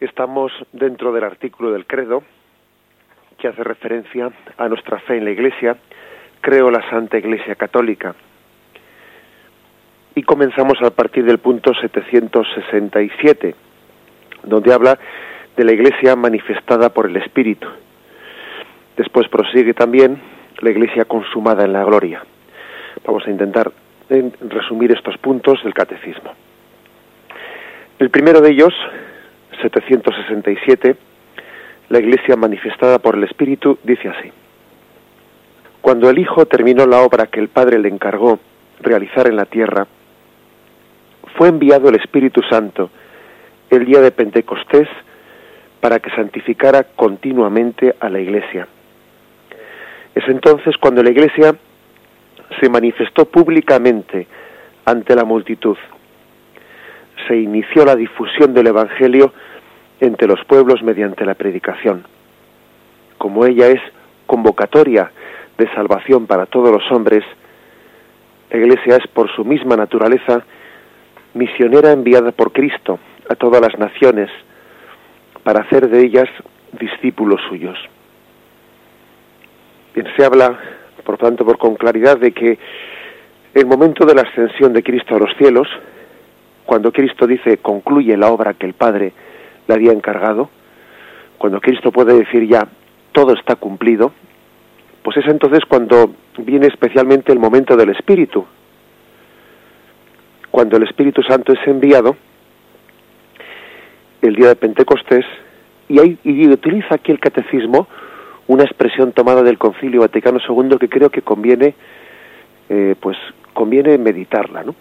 Estamos dentro del artículo del credo que hace referencia a nuestra fe en la Iglesia, creo la Santa Iglesia Católica. Y comenzamos a partir del punto 767, donde habla de la Iglesia manifestada por el Espíritu. Después prosigue también la Iglesia consumada en la gloria. Vamos a intentar resumir estos puntos del catecismo. El primero de ellos, 767, la Iglesia manifestada por el Espíritu, dice así. Cuando el Hijo terminó la obra que el Padre le encargó realizar en la tierra, fue enviado el Espíritu Santo el día de Pentecostés para que santificara continuamente a la Iglesia. Es entonces cuando la Iglesia se manifestó públicamente ante la multitud. Se inició la difusión del Evangelio entre los pueblos mediante la predicación. Como ella es convocatoria de salvación para todos los hombres, la Iglesia es por su misma naturaleza misionera enviada por Cristo a todas las naciones para hacer de ellas discípulos suyos. Se habla, por tanto, por con claridad de que el momento de la ascensión de Cristo a los cielos, cuando Cristo dice concluye la obra que el Padre le había encargado, cuando Cristo puede decir ya todo está cumplido, pues es entonces cuando viene especialmente el momento del Espíritu. Cuando el Espíritu Santo es enviado, el día de Pentecostés, y, hay, utiliza aquí el catecismo una expresión tomada del Concilio Vaticano II que creo que conviene, eh, pues conviene meditarla, ¿no?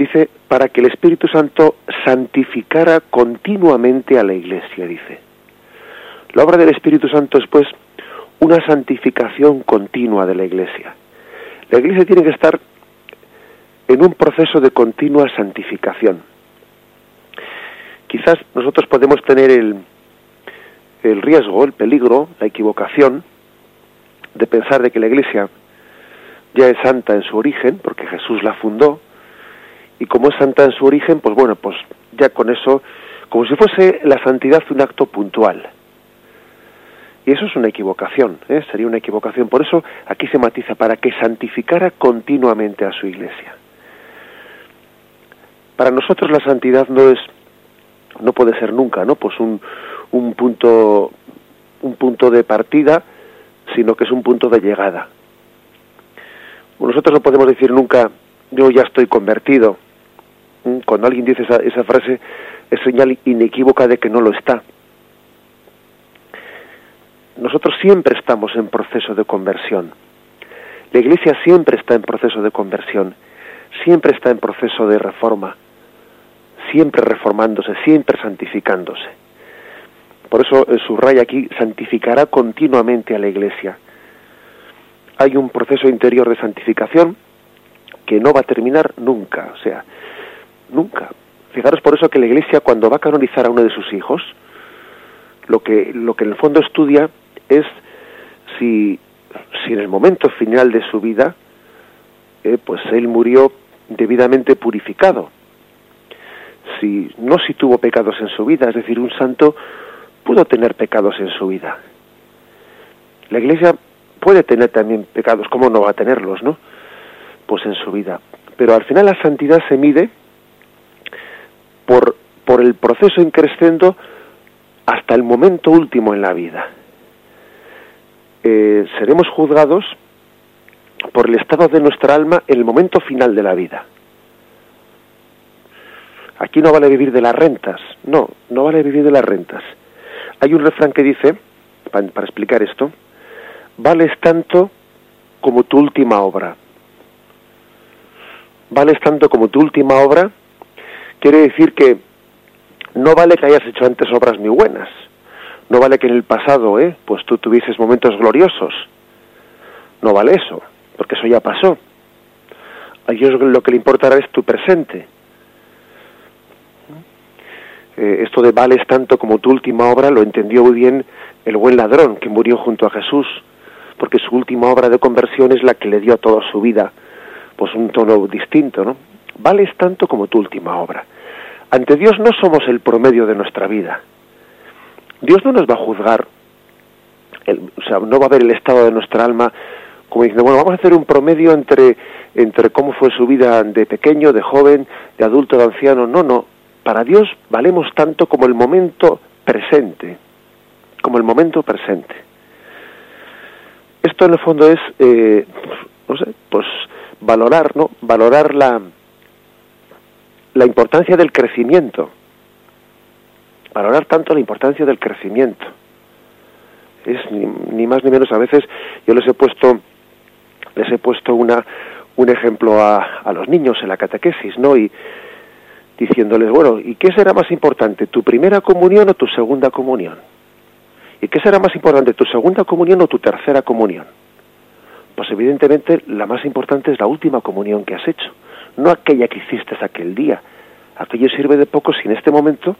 Dice, para que el Espíritu Santo santificara continuamente a la Iglesia, dice. La obra del Espíritu Santo es, pues, una santificación continua de la Iglesia. La Iglesia tiene que estar en un proceso de continua santificación. Quizás nosotros podemos tener el, el riesgo, el peligro, la equivocación de pensar de que la Iglesia ya es santa en su origen, porque Jesús la fundó, y como es santa en su origen, pues bueno, pues ya con eso, como si fuese la santidad un acto puntual. Y eso es una equivocación, ¿eh? sería una equivocación. Por eso aquí se matiza, para que santificara continuamente a su iglesia. Para nosotros la santidad no es, no puede ser nunca, ¿no? Pues un, un punto, un punto de partida, sino que es un punto de llegada. Nosotros no podemos decir nunca, yo ya estoy convertido, cuando alguien dice esa, esa frase es señal inequívoca de que no lo está. Nosotros siempre estamos en proceso de conversión. La Iglesia siempre está en proceso de conversión, siempre está en proceso de reforma, siempre reformándose, siempre santificándose. Por eso eh, subraya aquí, santificará continuamente a la Iglesia. Hay un proceso interior de santificación que no va a terminar nunca. O sea, Nunca. Fijaros por eso que la Iglesia cuando va a canonizar a uno de sus hijos, lo que, lo que en el fondo estudia es si, si en el momento final de su vida, eh, pues él murió debidamente purificado. Si, no si tuvo pecados en su vida, es decir, un santo pudo tener pecados en su vida. La Iglesia puede tener también pecados, ¿cómo no va a tenerlos, no? Pues en su vida. Pero al final la santidad se mide por, por el proceso increscendo hasta el momento último en la vida. Eh, seremos juzgados por el estado de nuestra alma en el momento final de la vida. Aquí no vale vivir de las rentas, no, no vale vivir de las rentas. Hay un refrán que dice, para, para explicar esto, vales tanto como tu última obra. Vales tanto como tu última obra quiere decir que no vale que hayas hecho antes obras muy buenas, no vale que en el pasado, ¿eh? pues tú tuvieses momentos gloriosos, no vale eso, porque eso ya pasó. A Dios lo que le importará es tu presente. Eh, esto de vales tanto como tu última obra lo entendió muy bien el buen ladrón que murió junto a Jesús, porque su última obra de conversión es la que le dio a toda su vida pues un tono distinto, ¿no? vales tanto como tu última obra. Ante Dios no somos el promedio de nuestra vida. Dios no nos va a juzgar, o sea, no va a ver el estado de nuestra alma como diciendo, bueno, vamos a hacer un promedio entre, entre cómo fue su vida de pequeño, de joven, de adulto, de anciano. No, no. Para Dios valemos tanto como el momento presente, como el momento presente. Esto en el fondo es, eh, no sé, pues valorar, ¿no? Valorar la, la importancia del crecimiento. Valorar tanto la importancia del crecimiento. Es ni, más ni menos, a veces yo les he puesto, les he puesto una, un ejemplo a, a los niños en la catequesis, ¿no? Y diciéndoles, bueno, ¿y qué será más importante, tu primera comunión o tu segunda comunión? ¿Y qué será más importante, tu segunda comunión o tu tercera comunión? Pues evidentemente la más importante es la última comunión que has hecho, no aquella que hiciste aquel día. Aquello sirve de poco si en este momento,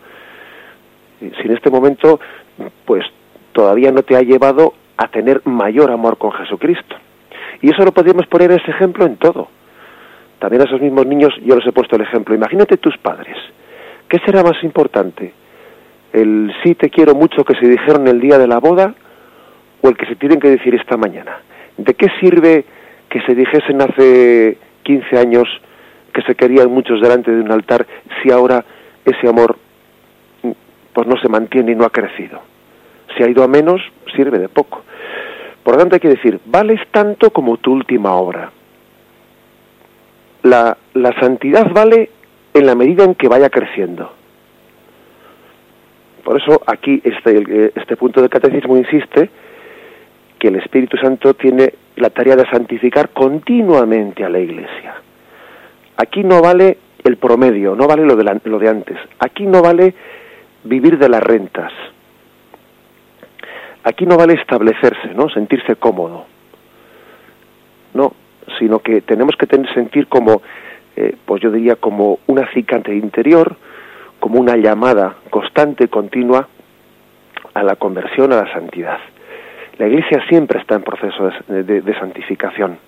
si en este momento, pues todavía no te ha llevado a tener mayor amor con Jesucristo. Y eso lo podríamos poner ese ejemplo en todo. También a esos mismos niños yo les he puesto el ejemplo. Imagínate tus padres. ¿Qué será más importante? ¿El sí te quiero mucho que se dijeron el día de la boda o el que se tienen que decir esta mañana? ¿De qué sirve que se dijesen hace 15 años que se querían muchos delante de un altar si ahora ese amor pues no se mantiene y no ha crecido? Si ha ido a menos, sirve de poco. Por lo tanto, hay que decir, vales tanto como tu última obra. La, la santidad vale en la medida en que vaya creciendo. Por eso aquí este, este punto del catecismo insiste que el Espíritu Santo tiene la tarea de santificar continuamente a la Iglesia. Aquí no vale el promedio, no vale lo de, lo de antes. Aquí no vale vivir de las rentas. Aquí no vale establecerse, ¿no? Sentirse cómodo. No, sino que tenemos que tener, sentir como, eh, pues yo diría, como una acicante interior, como una llamada constante, continua a la conversión, a la santidad. La Iglesia siempre está en proceso de, santificación.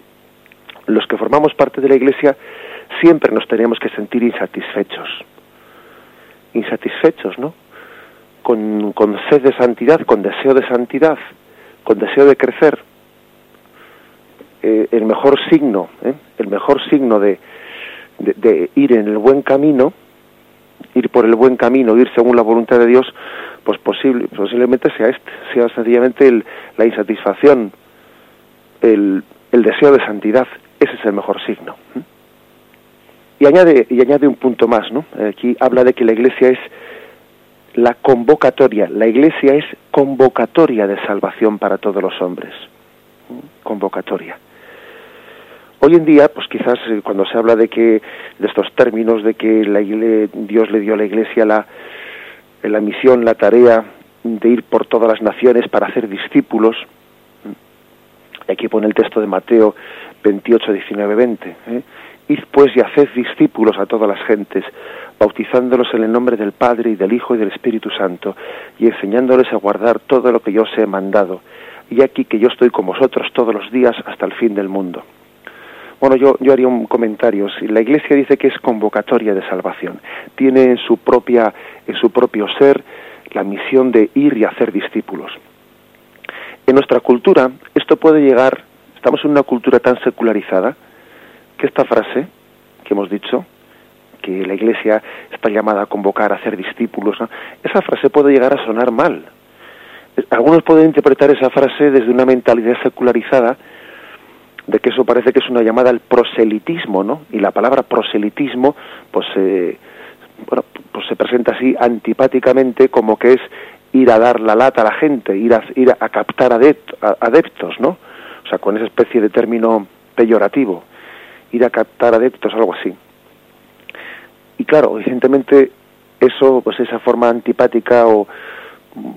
Los que formamos parte de la Iglesia siempre nos tenemos que sentir insatisfechos. Insatisfechos, ¿no? Con, con sed de santidad, con deseo de santidad, con deseo de crecer. Eh, el mejor signo, ¿eh? el mejor signo de, de, ir en el buen camino, ir por el buen camino, ir según la voluntad de Dios, pues posible, posiblemente sea este, sea sencillamente el, la insatisfacción, el, el, deseo de santidad, ese es el mejor signo. Y añade, y añade un punto más, ¿no? Aquí habla de que la iglesia es la convocatoria, la iglesia es convocatoria de salvación para todos los hombres. Convocatoria. Hoy en día, pues quizás eh, cuando se habla de que de estos términos de que la Dios le dio a la Iglesia la la misión, la tarea de ir por todas las naciones para hacer discípulos. Aquí pone el texto de Mateo 28, 19, 20. ¿eh? Id pues y haced discípulos a todas las gentes, bautizándolos en el nombre del Padre y del Hijo y del Espíritu Santo, y enseñándoles a guardar todo lo que yo os he mandado. Y aquí que yo estoy con vosotros todos los días hasta el fin del mundo. Bueno, yo, yo haría un comentario. La Iglesia dice que es convocatoria de salvación. Tiene en su, propia, en su propio ser la misión de ir y hacer discípulos. En nuestra cultura, esto puede llegar, estamos en una cultura tan secularizada, que esta frase que hemos dicho, que la Iglesia está llamada a convocar a hacer discípulos, esa frase puede llegar a sonar mal. Algunos pueden interpretar esa frase desde una mentalidad secularizada, de que eso parece que es una llamada al proselitismo, ¿no? Y la palabra proselitismo, pues, eh, bueno, pues se presenta así antipáticamente como que es ir a dar la lata a la gente, ir a, ir a captar adeptos, ¿no? O sea, con esa especie de término peyorativo, ir a captar adeptos, algo así. Y claro, evidentemente eso, pues esa forma antipática o,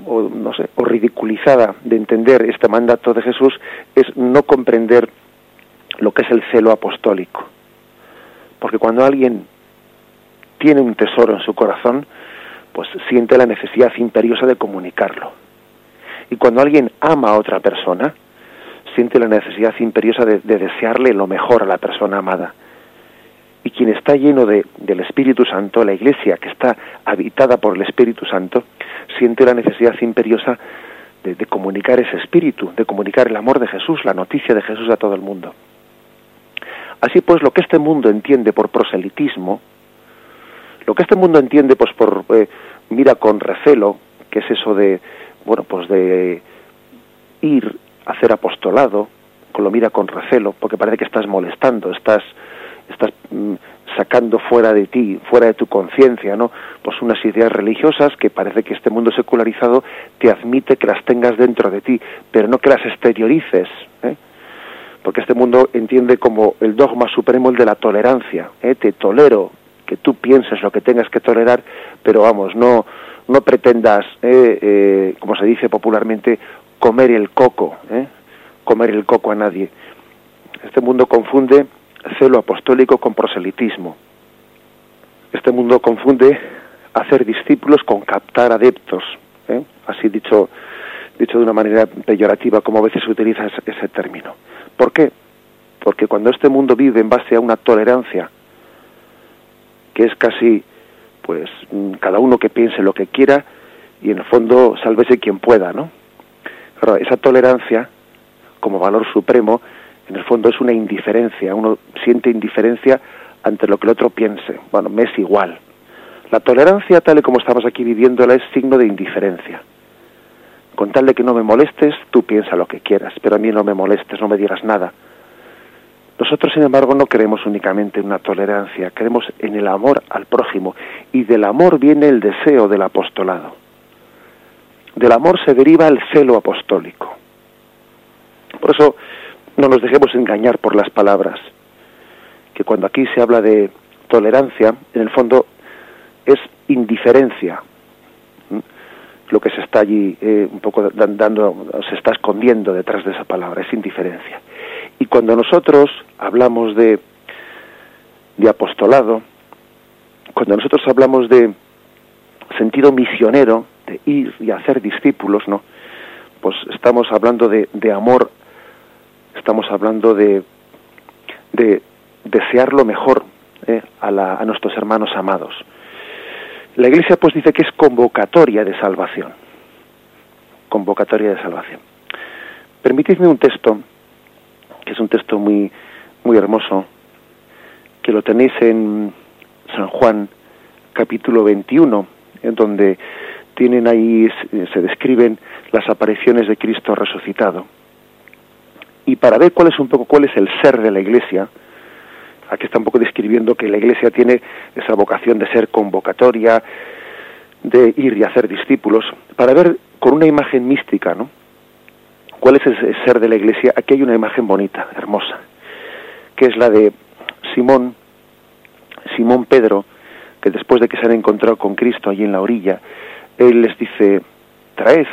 o no sé, o ridiculizada de entender este mandato de Jesús es no comprender lo que es el celo apostólico. Porque cuando alguien tiene un tesoro en su corazón, pues siente la necesidad imperiosa de comunicarlo. Y cuando alguien ama a otra persona, siente la necesidad imperiosa de, desearle lo mejor a la persona amada. Y quien está lleno de, del Espíritu Santo, la iglesia que está habitada por el Espíritu Santo, siente la necesidad imperiosa de, comunicar ese espíritu, de comunicar el amor de Jesús, la noticia de Jesús a todo el mundo. Así pues, lo que este mundo entiende por proselitismo, lo que este mundo entiende pues por eh, mira con recelo, que es eso de bueno, pues de ir hacer apostolado, lo mira con recelo, porque parece que estás molestando, estás estás mm, sacando fuera de ti, fuera de tu conciencia, ¿no? Pues unas ideas religiosas que parece que este mundo secularizado te admite que las tengas dentro de ti, pero no que las exteriorices, ¿eh? porque este mundo entiende como el dogma supremo el de la tolerancia, ¿eh? te tolero, que tú pienses lo que tengas que tolerar, pero vamos, no, no pretendas, ¿eh? eh como se dice popularmente, comer el coco, ¿eh? comer el coco a nadie. Este mundo confunde celo apostólico con proselitismo. Este mundo confunde hacer discípulos con captar adeptos, ¿eh? así dicho, dicho de una manera peyorativa, como a veces se utiliza ese, término. ¿Por qué? Porque cuando este mundo vive en base a una tolerancia, que es casi, pues, mm, cada uno que piense lo que quiera y en el fondo sálvese quien pueda, ¿no? Esa tolerancia, como valor supremo, en el fondo es una indiferencia, uno siente indiferencia ante lo que el otro piense. Bueno, me es igual. La tolerancia, tal y como estamos aquí viviéndola, es signo de indiferencia. Con tal de que no me molestes, tú piensa lo que quieras, pero a mí no me molestes, no me digas nada. Nosotros, sin embargo, no queremos únicamente una tolerancia, queremos en el amor al prójimo. Y del amor viene el deseo del apostolado. Del amor se deriva el celo apostólico. Por eso, no nos dejemos engañar por las palabras, que cuando aquí se habla de tolerancia, en el fondo es indiferencia lo que se está allí eh, un poco dando, se está escondiendo detrás de esa palabra, es indiferencia. Y cuando nosotros hablamos de, de apostolado, cuando nosotros hablamos de sentido misionero, de ir y hacer discípulos, ¿no? Pues estamos hablando de, amor estamos hablando de, de desear lo mejor eh, a, la, a nuestros hermanos amados. La Iglesia pues dice que es convocatoria de salvación. Convocatoria de salvación. Permitidme un texto, que es un texto muy, muy hermoso, que lo tenéis en San Juan capítulo 21, en donde tienen ahí, se describen las apariciones de Cristo resucitado y para ver cuál es un poco cuál es el ser de la Iglesia, aquí está un poco describiendo que la Iglesia tiene esa vocación de ser convocatoria, de ir y hacer discípulos, para ver con una imagen mística, ¿no? ¿Cuál es el ser de la Iglesia? Aquí hay una imagen bonita, hermosa, que es la de Simón, Simón Pedro, que después de que se han encontrado con Cristo allí en la orilla, él les dice, traed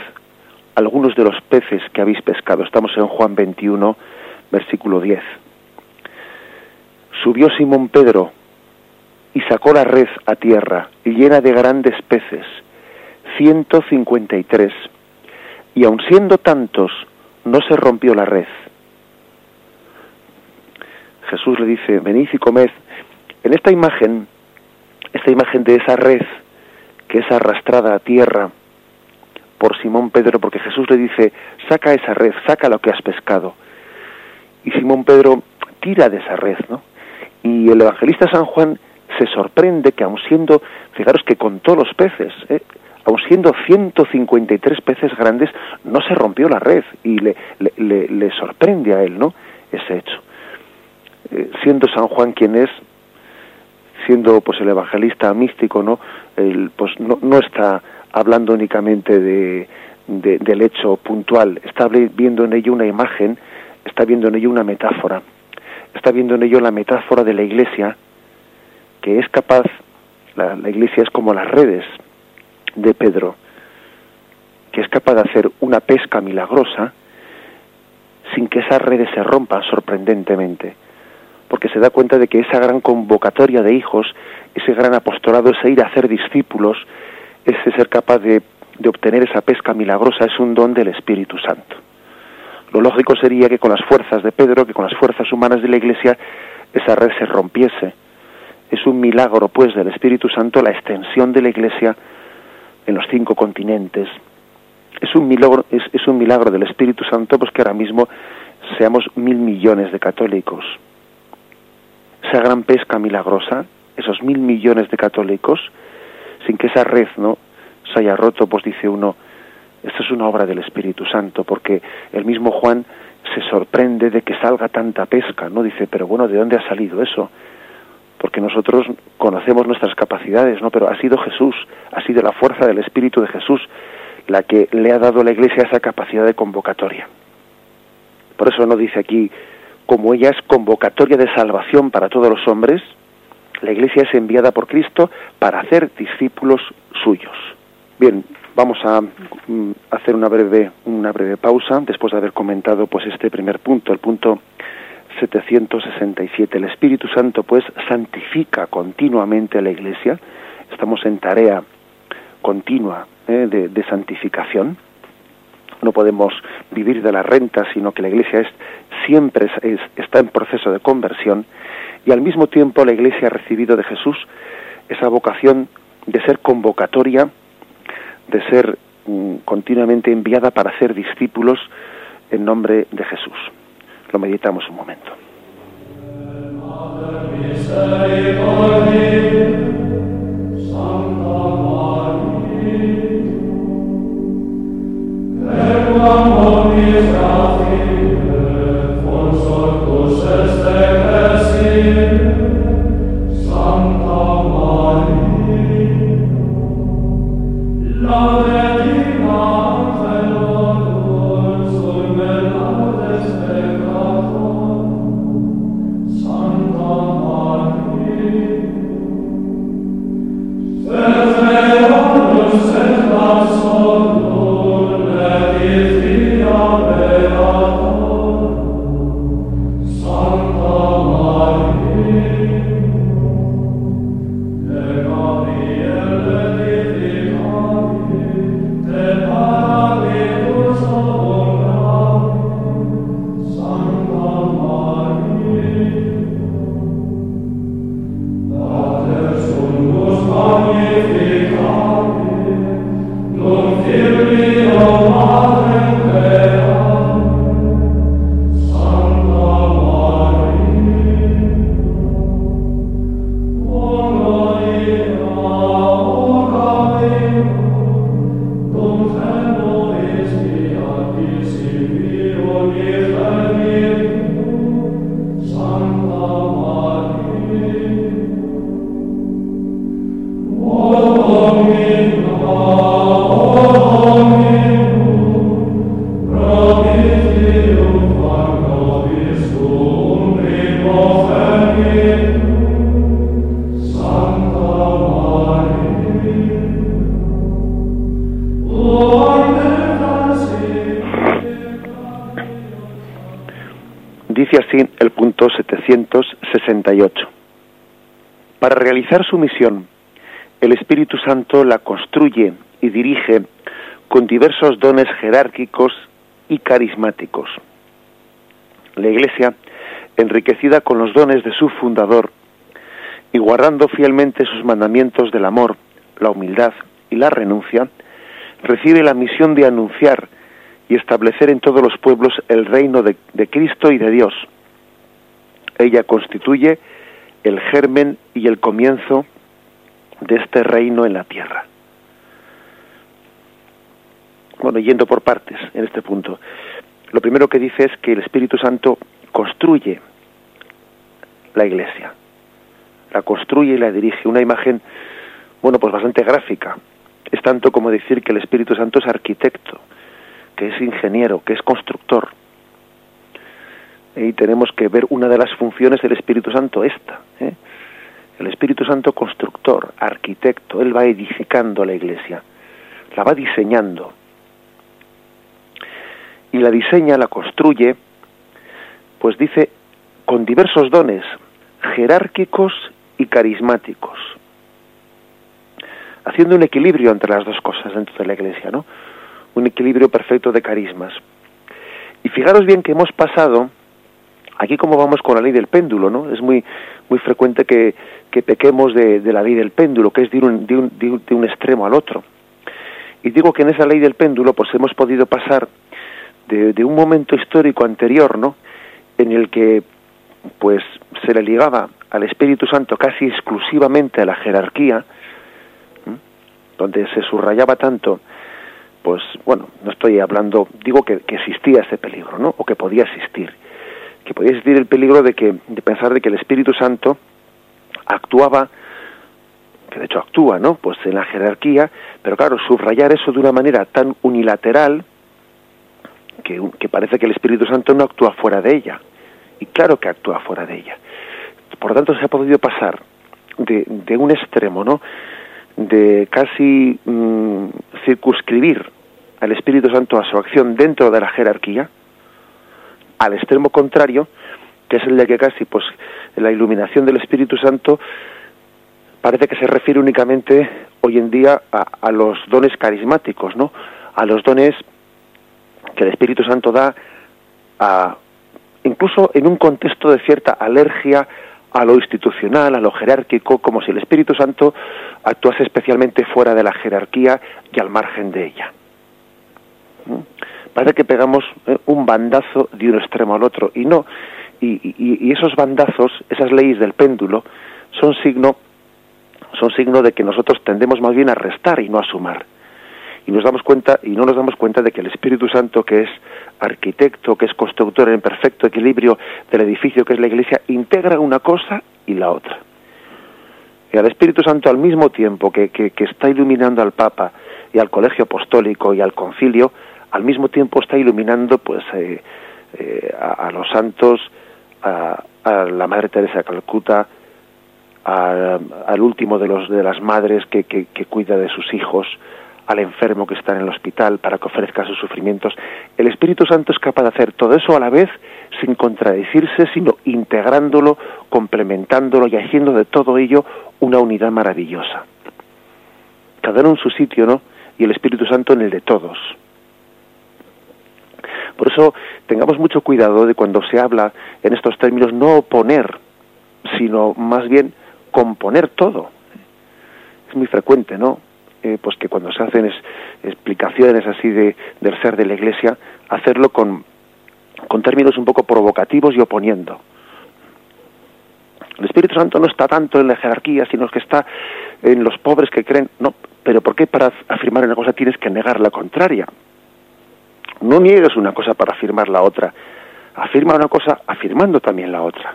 algunos de los peces que habéis pescado. Estamos en Juan 21, versículo 10. Subió Simón Pedro y sacó la red a tierra, llena de grandes peces, 153, y aun siendo tantos, no se rompió la red. Jesús le dice, venid y comed. En esta imagen, esta imagen de esa red que es arrastrada a tierra, por Simón Pedro, porque Jesús le dice, saca esa red, saca lo que has pescado. Y Simón Pedro tira de esa red, ¿no? Y el evangelista San Juan se sorprende que aun siendo, fijaros que contó los peces, ¿eh? aun siendo 153 peces grandes, no se rompió la red y le, le, le, sorprende a él, ¿no? Ese hecho. Eh, siendo San Juan quien es, siendo pues el evangelista místico, ¿no? El, pues no, no está hablando únicamente de, del hecho puntual, está viendo en ello una imagen, está viendo en ello una metáfora, está viendo en ello la metáfora de la iglesia, que es capaz, la, la iglesia es como las redes de Pedro, que es capaz de hacer una pesca milagrosa sin que esas redes se rompan sorprendentemente, porque se da cuenta de que esa gran convocatoria de hijos, ese gran apostolado, ese ir a hacer discípulos, ese ser capaz de, de obtener esa pesca milagrosa es un don del Espíritu Santo. Lo lógico sería que con las fuerzas de Pedro, que con las fuerzas humanas de la Iglesia, esa red se rompiese. Es un milagro, pues, del Espíritu Santo la extensión de la Iglesia en los cinco continentes. Es un milagro, es, es un milagro del Espíritu Santo, pues que ahora mismo seamos mil millones de católicos. Esa gran pesca milagrosa, esos mil millones de católicos, sin que esa red no se haya roto, pues dice uno, esto es una obra del Espíritu Santo, porque el mismo Juan se sorprende de que salga tanta pesca, ¿no? Dice, pero bueno, ¿de dónde ha salido eso? Porque nosotros conocemos nuestras capacidades, ¿no? Pero ha sido Jesús, ha sido la fuerza del Espíritu de Jesús la que le ha dado a la Iglesia esa capacidad de convocatoria. Por eso no dice aquí, como ella es convocatoria de salvación para todos los hombres, la Iglesia es enviada por Cristo para hacer discípulos suyos. Bien, vamos a mm, hacer una breve una breve pausa después de haber comentado pues este primer punto, el punto 767. El Espíritu Santo pues santifica continuamente a la Iglesia. Estamos en tarea continua ¿eh? de, santificación. No podemos vivir de la renta, sino que la Iglesia es, siempre está en proceso de conversión y al mismo tiempo la Iglesia ha recibido de Jesús esa vocación de ser convocatoria, de ser mm, continuamente enviada para hacer discípulos en nombre de Jesús. Lo meditamos un momento. Para realizar su misión, el Espíritu Santo la construye y dirige con diversos dones jerárquicos y carismáticos. La Iglesia, enriquecida con los dones de su fundador y guardando fielmente sus mandamientos del amor, la humildad y la renuncia, recibe la misión de anunciar y establecer en todos los pueblos el reino de, de Cristo y de Dios. Ella constituye el germen y el comienzo de este reino en la tierra. Bueno, yendo por partes en este punto. Lo primero que dice es que el Espíritu Santo construye la iglesia. La construye y la dirige. Una imagen, bueno, pues bastante gráfica. Es tanto como decir que el Espíritu Santo es arquitecto, que es ingeniero, que es constructor y tenemos que ver una de las funciones del Espíritu Santo esta. ¿eh? El Espíritu Santo constructor, arquitecto, Él va edificando la iglesia, la va diseñando. Y la diseña, la construye, pues dice, con diversos dones, jerárquicos y carismáticos, haciendo un equilibrio entre las dos cosas dentro de la iglesia, ¿no? Un equilibrio perfecto de carismas. Y fijaros bien que hemos pasado Aquí como vamos con la ley del péndulo, ¿no? Es muy muy frecuente que, que pequemos de, la ley del péndulo, que es de un, de, un, de un extremo al otro. Y digo que en esa ley del péndulo pues hemos podido pasar de, un momento histórico anterior, ¿no? En el que pues se le ligaba al Espíritu Santo casi exclusivamente a la jerarquía, donde se subrayaba tanto, pues bueno, no estoy hablando, digo que, que, existía ese peligro, ¿no? O que podía existir, que podía existir el peligro de que de pensar de que el Espíritu Santo actuaba que de hecho actúa, ¿no? Pues en la jerarquía, pero claro, subrayar eso de una manera tan unilateral que, que parece que el Espíritu Santo no actúa fuera de ella. Y claro que actúa fuera de ella. Por lo tanto, se ha podido pasar de, de un extremo, ¿no? De casi mm, circunscribir al Espíritu Santo a su acción dentro de la jerarquía, al extremo contrario, que es el de que casi, pues, la iluminación del Espíritu Santo parece que se refiere únicamente hoy en día a, los dones carismáticos, ¿no? A los dones que el Espíritu Santo da incluso en un contexto de cierta alergia a lo institucional, a lo jerárquico, como si el Espíritu Santo actuase especialmente fuera de la jerarquía y al margen de ella. ¿Mm? Parece que pegamos eh, un bandazo de un extremo al otro y no, y, esos bandazos, esas leyes del péndulo, son signo son signo de que nosotros tendemos más bien a restar y no a sumar. Y nos damos cuenta y no nos damos cuenta de que el Espíritu Santo, que es arquitecto, que es constructor en perfecto equilibrio del edificio que es la Iglesia, integra una cosa y la otra. Y al Espíritu Santo al mismo tiempo que, que, está iluminando al Papa y al Colegio Apostólico y al Concilio, al mismo tiempo está iluminando pues eh, eh, a, los santos, a, a la Madre Teresa de Calcuta, al último de, los, de las madres que, que, cuida de sus hijos, al enfermo que está en el hospital para que ofrezca sus sufrimientos. El Espíritu Santo es capaz de hacer todo eso a la vez sin contradecirse, sino integrándolo, complementándolo y haciendo de todo ello una unidad maravillosa. Cada uno en su sitio, ¿no? Y el Espíritu Santo en el de todos. Por eso tengamos mucho cuidado de cuando se habla en estos términos no oponer, sino más bien componer todo. Es muy frecuente, ¿no? Eh, pues que cuando se hacen explicaciones así de, del ser de la Iglesia, hacerlo con, con términos un poco provocativos y oponiendo. El Espíritu Santo no está tanto en la jerarquía, sino que está en los pobres que creen. No, pero ¿por qué para afirmar una cosa tienes que negar la contraria? No niegues una cosa para afirmar la otra. Afirma una cosa afirmando también la otra.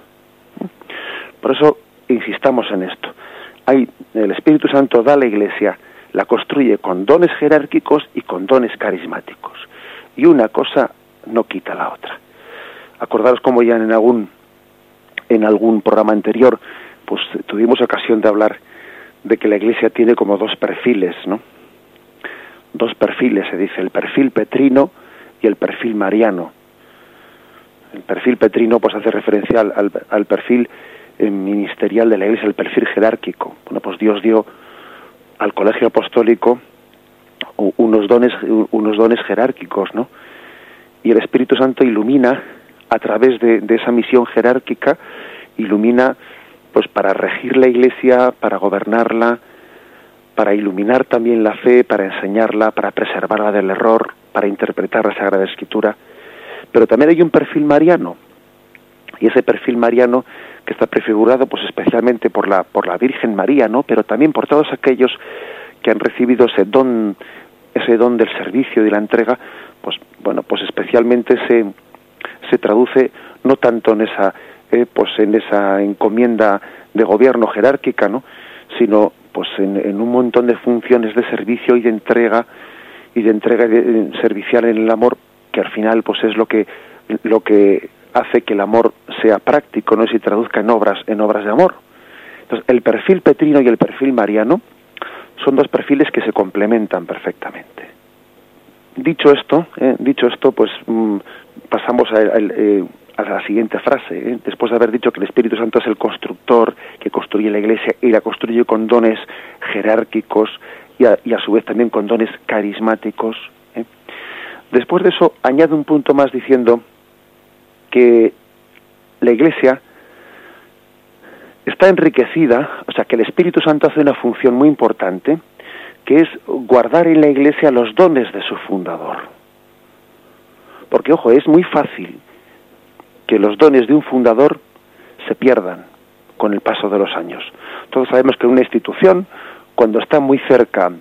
Por eso insistamos en esto. Hay, el Espíritu Santo da a la Iglesia, la construye con dones jerárquicos y con dones carismáticos. Y una cosa no quita la otra. Acordaros como ya en algún, en algún programa anterior, pues tuvimos ocasión de hablar de que la Iglesia tiene como dos perfiles, ¿no? Dos perfiles, se dice, el perfil petrino y el perfil mariano. El perfil petrino pues hace referencia al, al perfil ministerial de la Iglesia, el perfil jerárquico. Bueno, pues Dios dio al colegio apostólico unos dones, unos dones jerárquicos, ¿no? Y el Espíritu Santo ilumina a través de, de esa misión jerárquica, ilumina pues para regir la Iglesia, para gobernarla, para iluminar también la fe, para enseñarla, para preservarla del error, para interpretar la Sagrada Escritura. Pero también hay un perfil mariano, y ese perfil mariano que está prefigurado pues especialmente por la por la Virgen María, ¿no? Pero también por todos aquellos que han recibido ese don ese don del servicio y la entrega, pues bueno, pues especialmente se se traduce no tanto en esa eh, pues en esa encomienda de gobierno jerárquica, ¿no? sino pues en, un montón de funciones de servicio y de entrega y de entrega servicial en el amor que al final pues es lo que lo que hace que el amor sea práctico, no y se traduzca en obras, en obras de amor. Entonces, el perfil petrino y el perfil mariano son dos perfiles que se complementan perfectamente. Dicho esto, eh, dicho esto, pues mm, pasamos a, eh, a, la siguiente frase. Eh. Después de haber dicho que el Espíritu Santo es el constructor que construye la Iglesia y la construye con dones jerárquicos y a, su vez también con dones carismáticos. Después de eso añade un punto más diciendo que la Iglesia está enriquecida, o sea que el Espíritu Santo hace una función muy importante, que es guardar en la Iglesia los dones de su fundador. Porque, ojo, es muy fácil que los dones de un fundador se pierdan con el paso de los años. Todos sabemos que una institución, cuando está muy cerca,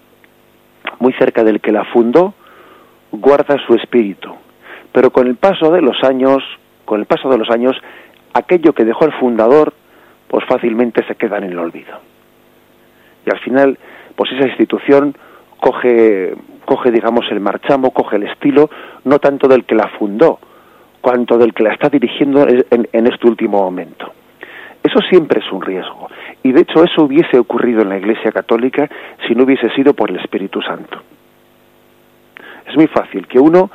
muy cerca del que la fundó, guarda su espíritu. Pero con el paso de los años, con el paso de los años, aquello que dejó el fundador, pues fácilmente se queda en el olvido. Y al final, pues esa institución coge, coge digamos, el marchamo, coge el estilo, no tanto del que la fundó, cuanto del que la está dirigiendo en, en este último momento. Eso siempre es un riesgo. Y de hecho eso hubiese ocurrido en la Iglesia Católica si no hubiese sido por el Espíritu Santo. Es muy fácil que uno,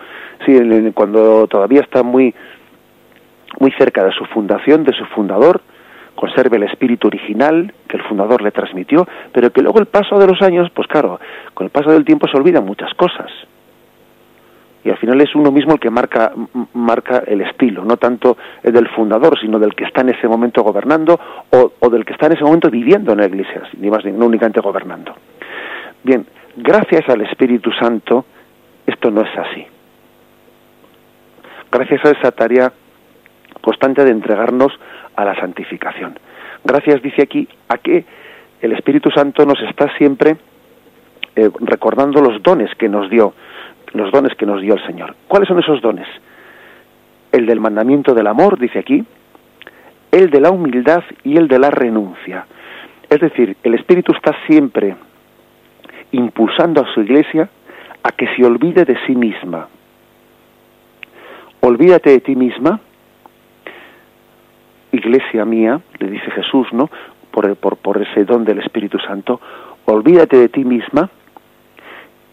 si, cuando todavía está muy, muy cerca de su fundación, de su fundador, conserve el espíritu original que el fundador le transmitió, pero que luego el paso de los años, pues claro, con el paso del tiempo se olvidan muchas cosas. Y al final es uno mismo el que marca, marca el estilo, no tanto el del fundador, sino del que está en ese momento gobernando o, o del que está en ese momento viviendo en la iglesia, ni más ni no únicamente gobernando. Bien, gracias al Espíritu Santo, esto no es así. Gracias a esa tarea constante de entregarnos a la santificación. Gracias, dice aquí, a que el Espíritu Santo nos está siempre eh, recordando los dones que nos dio, los dones que nos dio el Señor. ¿Cuáles son esos dones? El del mandamiento del amor, dice aquí, el de la humildad y el de la renuncia. Es decir, el Espíritu está siempre impulsando a su iglesia a que se olvide de sí misma. Olvídate de ti misma, iglesia mía, le dice Jesús, ¿no? Por, por, por ese don del Espíritu Santo, olvídate de ti misma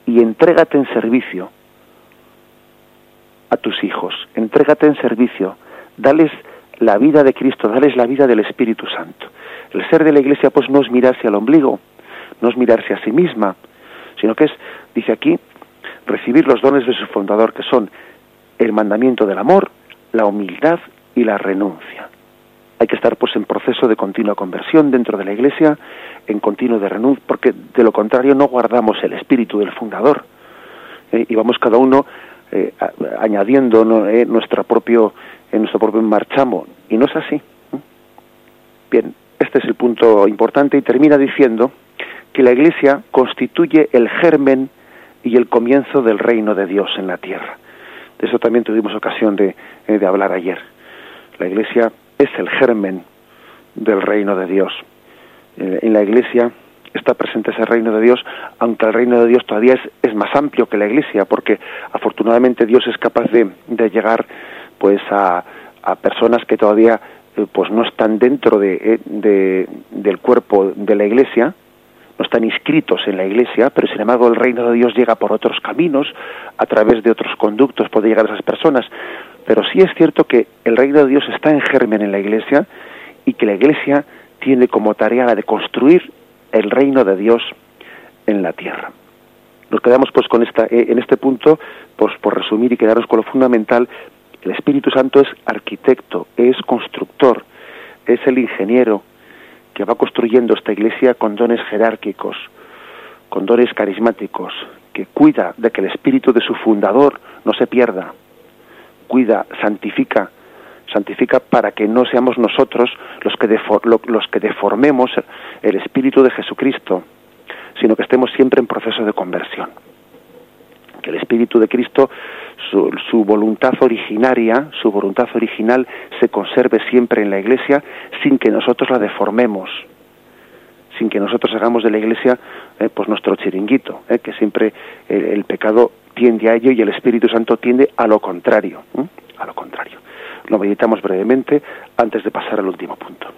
y entrégate en servicio a tus hijos, entrégate en servicio, dales la vida de Cristo, dales la vida del Espíritu Santo. El ser de la iglesia pues no es mirarse al ombligo, no es mirarse a sí misma, sino que es, dice aquí, recibir los dones de su fundador, que son el mandamiento del amor, la humildad y la renuncia. Hay que estar pues en proceso de continua conversión dentro de la iglesia, en continuo de renuncia, porque de lo contrario no guardamos el espíritu del fundador. ¿eh? y vamos cada uno eh, añadiendo eh, nuestra propio, en nuestro propio marchamo. Y no es así. Bien, este es el punto importante y termina diciendo que la iglesia constituye el germen y el comienzo del reino de Dios en la tierra. De eso también tuvimos ocasión de hablar ayer. La iglesia es el germen del reino de Dios. En la iglesia está presente ese reino de Dios, aunque el reino de Dios todavía es, más amplio que la iglesia, porque afortunadamente Dios es capaz de, llegar pues a, personas que todavía eh, pues no están dentro de, eh, de, del cuerpo de la iglesia, no están inscritos en la iglesia, pero sin embargo el reino de Dios llega por otros caminos, a través de otros conductos puede llegar a esas personas. Pero sí es cierto que el reino de Dios está en germen en la iglesia y que la iglesia tiene como tarea la de construir el reino de Dios en la tierra. Nos quedamos pues con esta, eh, en este punto, pues por resumir y quedarnos con lo fundamental, el Espíritu Santo es arquitecto, es constructor, es el ingeniero, que va construyendo esta iglesia con dones jerárquicos, con dones carismáticos, que cuida de que el espíritu de su fundador no se pierda, cuida, santifica, santifica para que no seamos nosotros los que, los que deformemos el espíritu de Jesucristo, sino que estemos siempre en proceso de conversión. Que el espíritu de Cristo, su, su, voluntad originaria, su voluntad original, se conserve siempre en la Iglesia sin que nosotros la deformemos, sin que nosotros hagamos de la Iglesia eh, pues nuestro chiringuito, eh, que siempre el, pecado tiende a ello y el Espíritu Santo tiende a lo contrario, a lo contrario. Lo meditamos brevemente antes de pasar al último punto.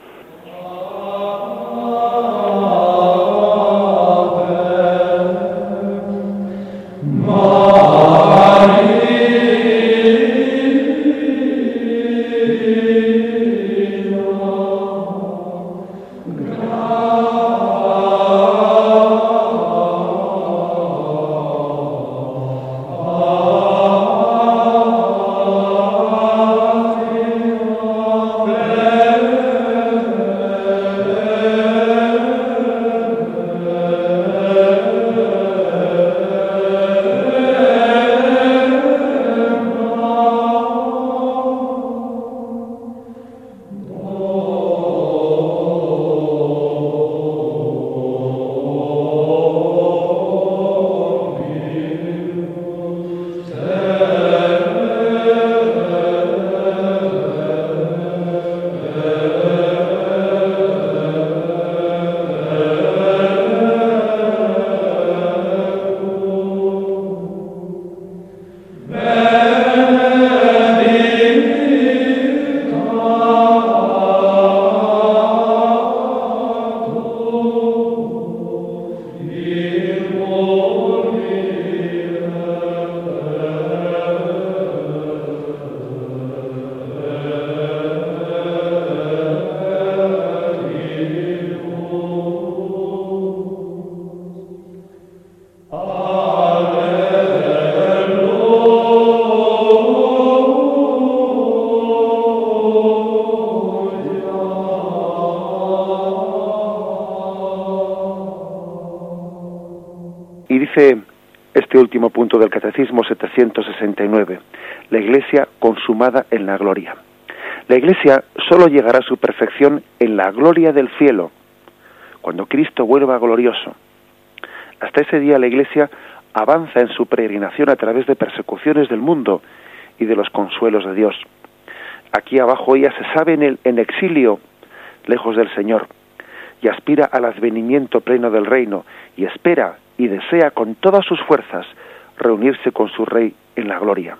Del Catecismo 769, la Iglesia consumada en la gloria. La Iglesia solo llegará a su perfección en la gloria del cielo, cuando Cristo vuelva glorioso. Hasta ese día la Iglesia avanza en su peregrinación a través de persecuciones del mundo y de los consuelos de Dios. Aquí abajo ella se sabe en, el, en exilio, lejos del Señor, y aspira al advenimiento pleno del reino, y espera y desea con todas sus fuerzas reunirse con su Rey en la gloria.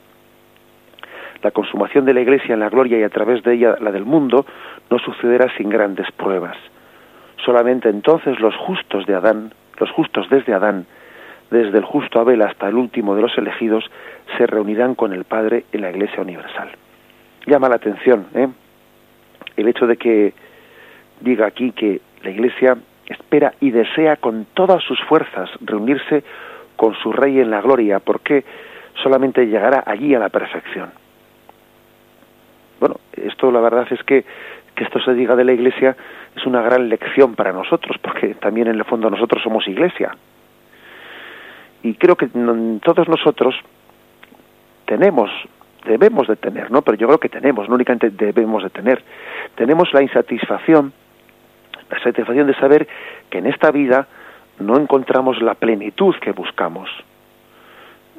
La consumación de la Iglesia en la gloria y a través de ella la del mundo no sucederá sin grandes pruebas. Solamente entonces los justos de Adán, los justos desde Adán, desde el justo Abel hasta el último de los elegidos, se reunirán con el Padre en la Iglesia universal. Llama la atención ¿eh? el hecho de que diga aquí que la Iglesia espera y desea con todas sus fuerzas reunirse con su Rey en la gloria, porque solamente llegará allí a la perfección. Bueno, esto la verdad es que que esto se diga de la Iglesia es una gran lección para nosotros, porque también en el fondo nosotros somos Iglesia. Y creo que todos nosotros tenemos, debemos de tener, ¿no? Pero yo creo que tenemos, no únicamente debemos de tener, tenemos la insatisfacción, la satisfacción de saber que en esta vida no encontramos la plenitud que buscamos,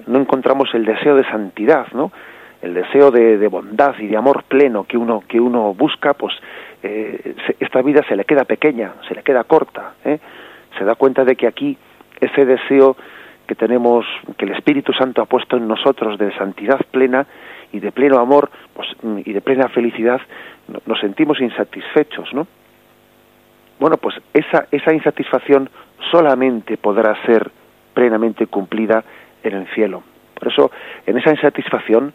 no encontramos el deseo de santidad, ¿no? el deseo de, bondad y de amor pleno que uno que uno busca pues eh, esta vida se le queda pequeña se le queda corta ¿eh? se da cuenta de que aquí ese deseo que tenemos que el Espíritu Santo ha puesto en nosotros de santidad plena y de pleno amor pues y de plena felicidad nos sentimos insatisfechos no bueno pues esa esa insatisfacción solamente podrá ser plenamente cumplida en el cielo por eso en esa insatisfacción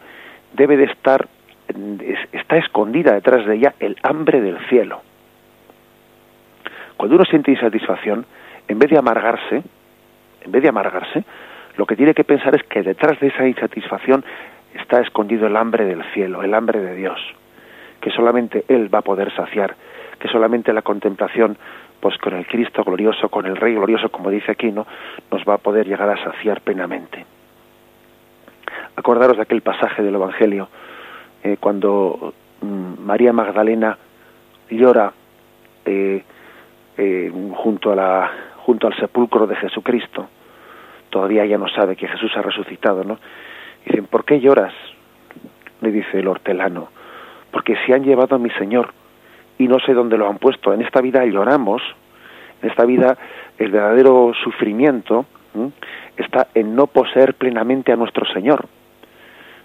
debe de estar, está escondida detrás de ella el hambre del cielo. Cuando uno siente insatisfacción, en vez de amargarse, en vez de amargarse, lo que tiene que pensar es que detrás de esa insatisfacción está escondido el hambre del cielo, el hambre de Dios, que solamente Él va a poder saciar, que solamente la contemplación, pues con el Cristo glorioso, con el Rey glorioso, como dice aquí, ¿no? nos va a poder llegar a saciar plenamente. Acordaros de aquel pasaje del Evangelio, eh, cuando mm, María Magdalena llora eh, eh, junto, a la, junto al sepulcro de Jesucristo. Todavía ella no sabe que Jesús ha resucitado, ¿no? Dicen, ¿por qué lloras? Le dice el hortelano, porque se han llevado a mi Señor y no sé dónde lo han puesto. En esta vida lloramos, en esta vida el verdadero sufrimiento está en no poseer plenamente a nuestro Señor.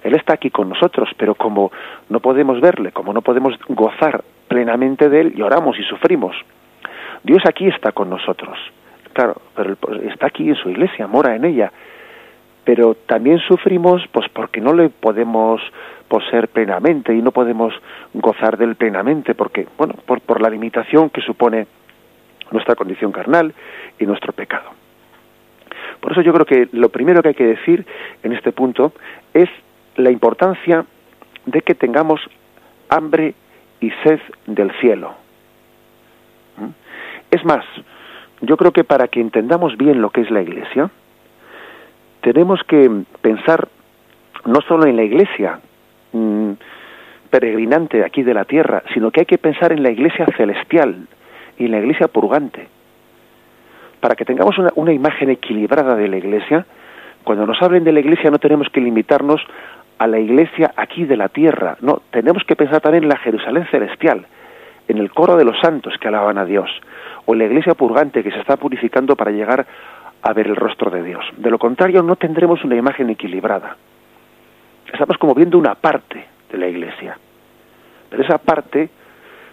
Él está aquí con nosotros, pero como no podemos verle, como no podemos gozar plenamente de Él, lloramos y sufrimos. Dios aquí está con nosotros, claro, pero está aquí en su iglesia, mora en ella, pero también sufrimos pues porque no le podemos poseer plenamente y no podemos gozar de él plenamente, porque, bueno, por, por la limitación que supone nuestra condición carnal y nuestro pecado. Por eso yo creo que lo primero que hay que decir en este punto es la importancia de que tengamos hambre y sed del cielo. ¿Mm? Es más, yo creo que para que entendamos bien lo que es la iglesia, tenemos que pensar no solo en la iglesia mm, peregrinante aquí de la tierra, sino que hay que pensar en la iglesia celestial y en la iglesia purgante. Para que tengamos una, una imagen equilibrada de la iglesia, cuando nos hablen de la iglesia no tenemos que limitarnos a la iglesia aquí de la tierra. No, tenemos que pensar también en la Jerusalén celestial, en el coro de los santos que alaban a Dios, o en la iglesia purgante que se está purificando para llegar a ver el rostro de Dios. De lo contrario, no tendremos una imagen equilibrada. Estamos como viendo una parte de la iglesia, pero esa parte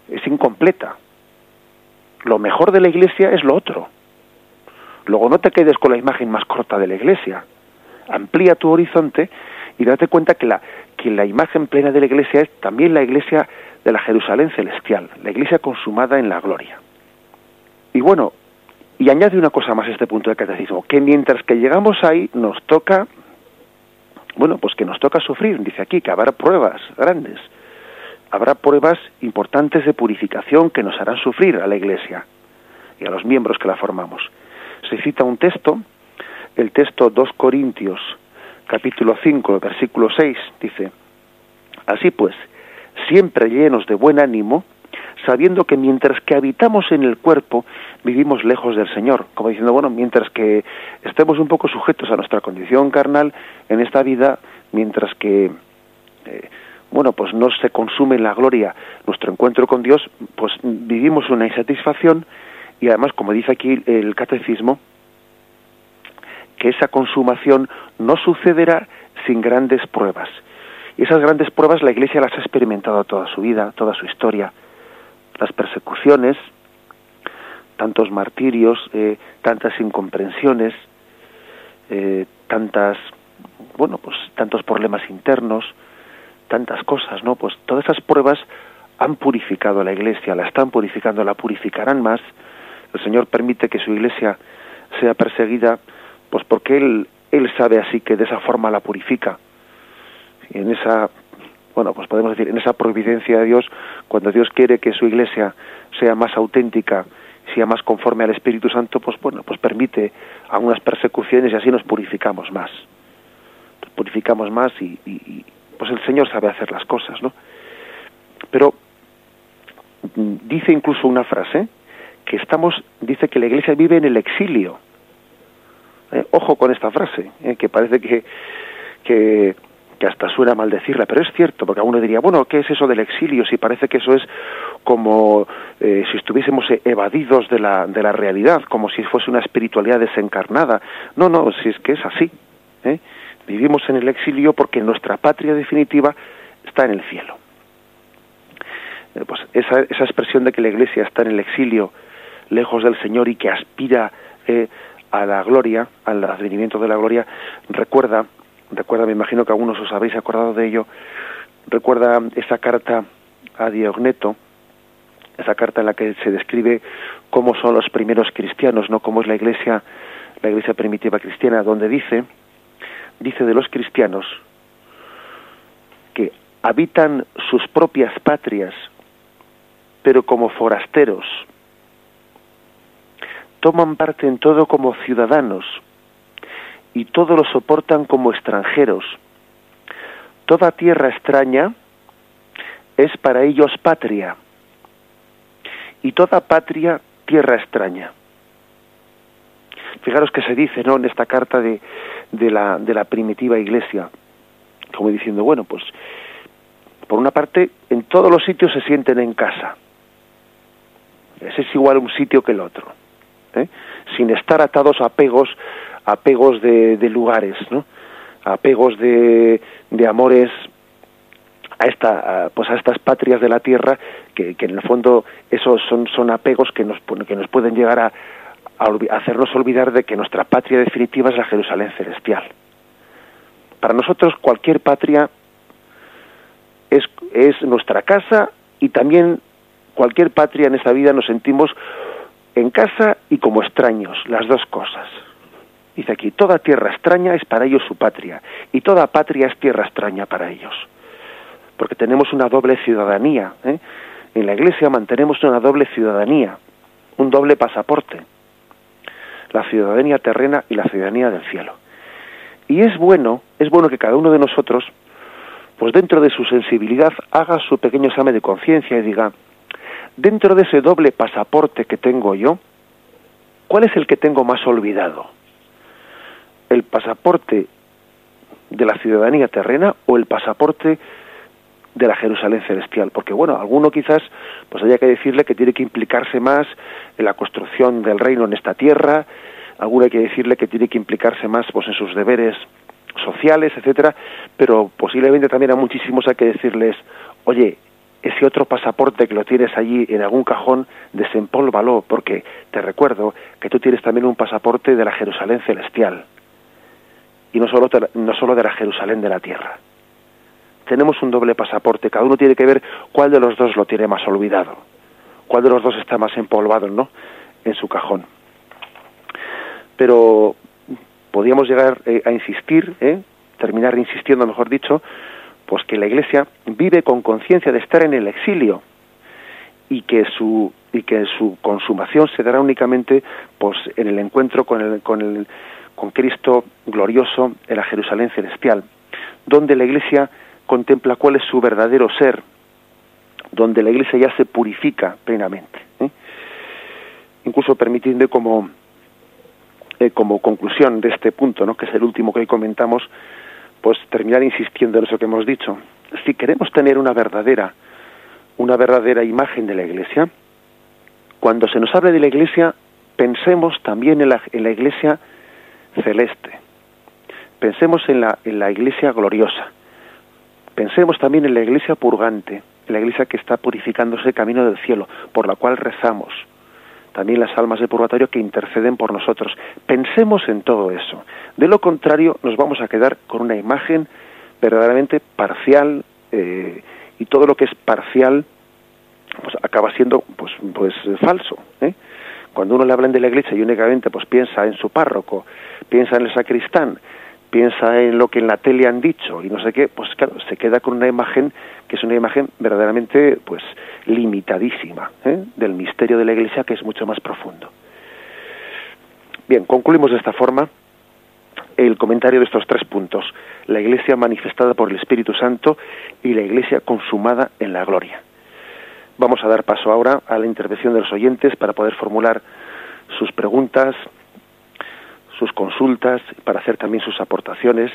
es incompleta. Lo mejor de la iglesia es lo otro. Luego no te quedes con la imagen más corta de la iglesia. Amplía tu horizonte y date cuenta que la, que la imagen plena de la iglesia es también la iglesia de la Jerusalén celestial, la iglesia consumada en la gloria. Y bueno, y añade una cosa más a este punto del catecismo, que mientras que llegamos ahí nos toca, bueno, pues que nos toca sufrir, dice aquí, que habrá pruebas grandes, habrá pruebas importantes de purificación que nos harán sufrir a la iglesia y a los miembros que la formamos. Se cita un texto, el texto 2 Corintios capítulo 5, versículo 6, dice, Así pues, siempre llenos de buen ánimo, sabiendo que mientras que habitamos en el cuerpo, vivimos lejos del Señor. Como diciendo, bueno, mientras que estemos un poco sujetos a nuestra condición carnal en esta vida, mientras que, eh, bueno, pues no se consume en la gloria nuestro encuentro con Dios, pues vivimos una insatisfacción y además, como dice aquí el catecismo, que esa consumación no sucederá sin grandes pruebas. Y esas grandes pruebas la Iglesia las ha experimentado toda su vida, toda su historia. Las persecuciones, tantos martirios, eh, tantas incomprensiones, eh, tantas, bueno, pues tantos problemas internos, tantas cosas, ¿no? Pues todas esas pruebas han purificado a la Iglesia, la están purificando, la purificarán más. El Señor permite que su Iglesia sea perseguida, pues porque Él, Él sabe así que de esa forma la purifica en esa bueno, pues podemos decir, en esa providencia de Dios, cuando Dios quiere que su iglesia sea más auténtica, sea más conforme al Espíritu Santo, pues bueno, pues permite algunas persecuciones y así nos purificamos más. Nos purificamos más y, pues el Señor sabe hacer las cosas, ¿no? Pero dice incluso una frase que estamos, dice que la iglesia vive en el exilio. Eh, ojo con esta frase, eh, que parece que, que que hasta suena mal decirla, pero es cierto, porque uno diría, bueno, ¿qué es eso del exilio? Si parece que eso es como eh, si estuviésemos evadidos de la, de la realidad, como si fuese una espiritualidad desencarnada. No, no, si es que es así. ¿eh? Vivimos en el exilio porque nuestra patria definitiva está en el cielo. Eh, pues esa, esa expresión de que la Iglesia está en el exilio, lejos del Señor y que aspira a la gloria, al advenimiento de la gloria, recuerda recuerda, me imagino que algunos os habéis acordado de ello, recuerda esa carta a Diogneto, esa carta en la que se describe cómo son los primeros cristianos, no cómo es la iglesia, la iglesia primitiva cristiana, donde dice, dice de los cristianos que habitan sus propias patrias, pero como forasteros, toman parte en todo como ciudadanos, y todo lo soportan como extranjeros. Toda tierra extraña es para ellos patria y toda patria tierra extraña. Fijaros que se dice ¿no? en esta carta de, de, la, de la primitiva iglesia, como diciendo, bueno, pues por una parte en todos los sitios se sienten en casa. Ese es igual un sitio que el otro. ¿eh? Sin estar atados a apegos apegos de, lugares, ¿no? apegos de, de amores a esta pues a estas patrias de la tierra que, en el fondo esos son son apegos que nos que nos pueden llegar a, a, hacernos olvidar de que nuestra patria definitiva es la Jerusalén celestial para nosotros cualquier patria es es nuestra casa y también cualquier patria en esta vida nos sentimos en casa y como extraños las dos cosas Dice aquí, toda tierra extraña es para ellos su patria, y toda patria es tierra extraña para ellos. Porque tenemos una doble ciudadanía. ¿eh? En la Iglesia mantenemos una doble ciudadanía, un doble pasaporte. La ciudadanía terrena y la ciudadanía del cielo. Y es bueno, es bueno que cada uno de nosotros, pues dentro de su sensibilidad, haga su pequeño examen de conciencia y diga, dentro de ese doble pasaporte que tengo yo, ¿cuál es el que tengo más olvidado? El pasaporte de la ciudadanía terrena o el pasaporte de la Jerusalén celestial, porque bueno, alguno quizás pues haya que decirle que tiene que implicarse más en la construcción del reino en esta tierra, alguno hay que decirle que tiene que implicarse más pues en sus deberes sociales, etcétera, pero posiblemente también a muchísimos hay que decirles, oye, ese otro pasaporte que lo tienes allí en algún cajón, desempólvalo, porque te recuerdo que tú tienes también un pasaporte de la Jerusalén celestial y no solo, no solo de la Jerusalén de la tierra. Tenemos un doble pasaporte, cada uno tiene que ver cuál de los dos lo tiene más olvidado, cuál de los dos está más empolvado, ¿no? En su cajón. Pero podríamos llegar eh, a insistir, ¿eh? terminar insistiendo, mejor dicho, pues que la Iglesia vive con conciencia de estar en el exilio y que su y que su consumación se dará únicamente pues en el encuentro con el, con el con Cristo glorioso en la Jerusalén celestial, donde la Iglesia contempla cuál es su verdadero ser, donde la Iglesia ya se purifica plenamente. ¿eh? Incluso permitiendo como, eh, como conclusión de este punto, ¿no? que es el último que hoy comentamos, pues terminar insistiendo en eso que hemos dicho. Si queremos tener una verdadera, una verdadera imagen de la Iglesia, cuando se nos hable de la Iglesia, pensemos también en la, en la Iglesia celeste. Pensemos en la, en la Iglesia gloriosa. Pensemos también en la Iglesia purgante, en la Iglesia que está purificándose camino del cielo, por la cual rezamos. También las almas de purgatorio que interceden por nosotros. Pensemos en todo eso. De lo contrario, nos vamos a quedar con una imagen verdaderamente parcial eh, y todo lo que es parcial pues acaba siendo pues pues falso ¿eh? Cuando uno le habla de la iglesia y únicamente pues piensa en su párroco piensa en el sacristán piensa en lo que en la tele han dicho y no sé qué pues claro se queda con una imagen que es una imagen verdaderamente pues limitadísima ¿eh? del misterio de la iglesia que es mucho más profundo. Bien concluimos de esta forma el comentario de estos tres puntos. La iglesia manifestada por el Espíritu Santo y la iglesia consumada en la gloria Vamos a dar paso ahora a la intervención de los oyentes para poder formular sus preguntas, sus consultas, para hacer también sus aportaciones.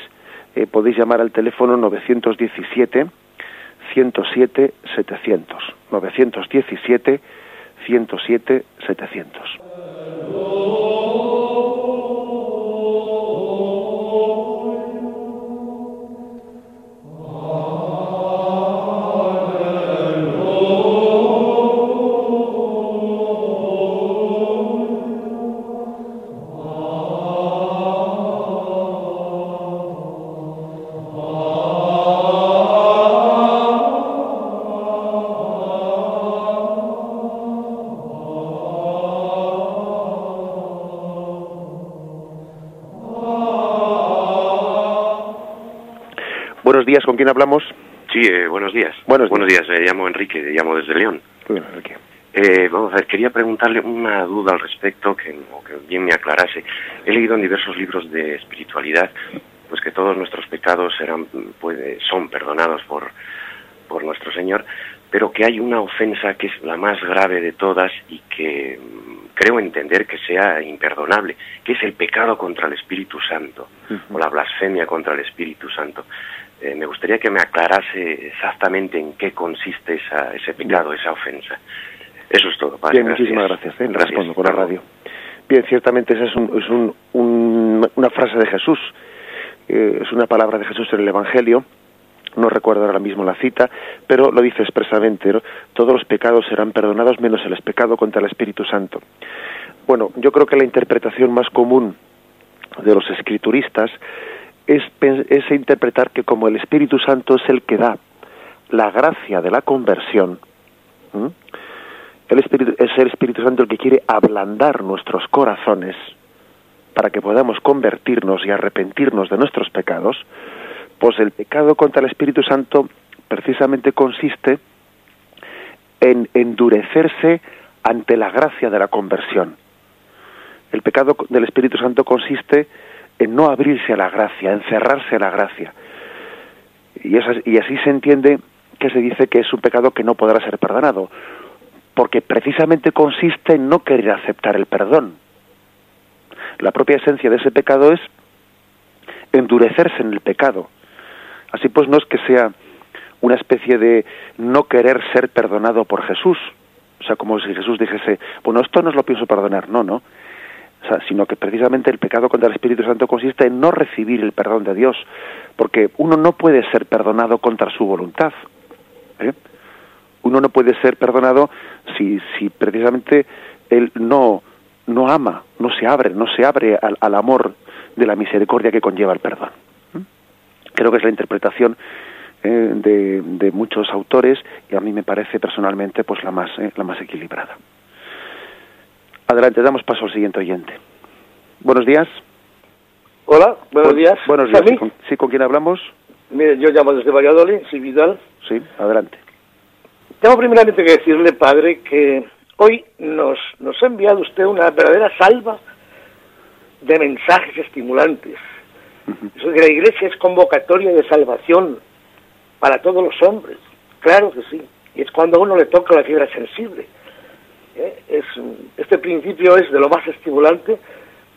Eh, podéis llamar al teléfono 917 107 700. 917 107 700. Días, ¿con quién hablamos? Sí, eh, buenos días. Buenos, buenos días, me llamo Enrique, me llamo desde León. Bueno, Enrique. Eh, vamos a ver, quería preguntarle una duda al respecto que, que bien me aclarase. He leído en diversos libros de espiritualidad pues que todos nuestros pecados puede, son perdonados por, por nuestro Señor, pero que hay una ofensa que es la más grave de todas y que mm, creo entender que sea imperdonable, que es el pecado contra el Espíritu Santo o la blasfemia contra el Espíritu Santo. Eh, me gustaría que me aclarase exactamente en qué consiste esa, ese pecado, esa ofensa. Eso es todo. Bien, muchísimas gracias. ¿eh? Respondo por la radio. Bien, ciertamente esa es, es un, una frase de Jesús, eh, es una palabra de Jesús en el Evangelio, no recuerdo ahora mismo la cita, pero lo dice expresamente, todos los pecados serán perdonados menos el pecado contra el Espíritu Santo. Bueno, yo creo que la interpretación más común de los escrituristas es, es interpretar que como el Espíritu Santo es el que da la gracia de la conversión, el Espíritu, es el Espíritu Santo el que quiere ablandar nuestros corazones para que podamos convertirnos y arrepentirnos de nuestros pecados, pues el pecado contra el Espíritu Santo precisamente consiste en endurecerse ante la gracia de la conversión. El pecado del Espíritu Santo consiste en no abrirse a la gracia, en cerrarse a la gracia. Y, y así se entiende que se dice que es un pecado que no podrá ser perdonado, porque precisamente consiste en no querer aceptar el perdón. La propia esencia de ese pecado es endurecerse en el pecado. Así pues no es que sea una especie de no querer ser perdonado por Jesús, o sea, como si Jesús dijese, bueno, esto no os lo pienso perdonar, no, no, sino que precisamente el pecado contra el Espíritu Santo consiste en no recibir el perdón de Dios, porque uno no puede ser perdonado contra su voluntad. ¿eh? Uno no puede ser perdonado si, si precisamente él no, no ama, no se abre, no se abre al, amor de la misericordia que conlleva el perdón. ¿eh? Creo que es la interpretación eh, de, de, muchos autores y a mí me parece personalmente pues la más, la más equilibrada. Adelante, damos paso al siguiente oyente. Buenos días. Hola, buenos días. Buenos días. ¿Sí, ¿con, quién hablamos? Mire, yo llamo desde Valladolid, soy Vidal. Sí, adelante. Tengo primeramente que decirle, padre, que hoy nos, nos ha enviado usted una verdadera salva de mensajes estimulantes. Eso de que la iglesia es convocatoria de salvación para todos los hombres. Claro que sí. Y es cuando a uno le toca la fibra sensible. ¿Eh? Es, este principio es de lo más estimulante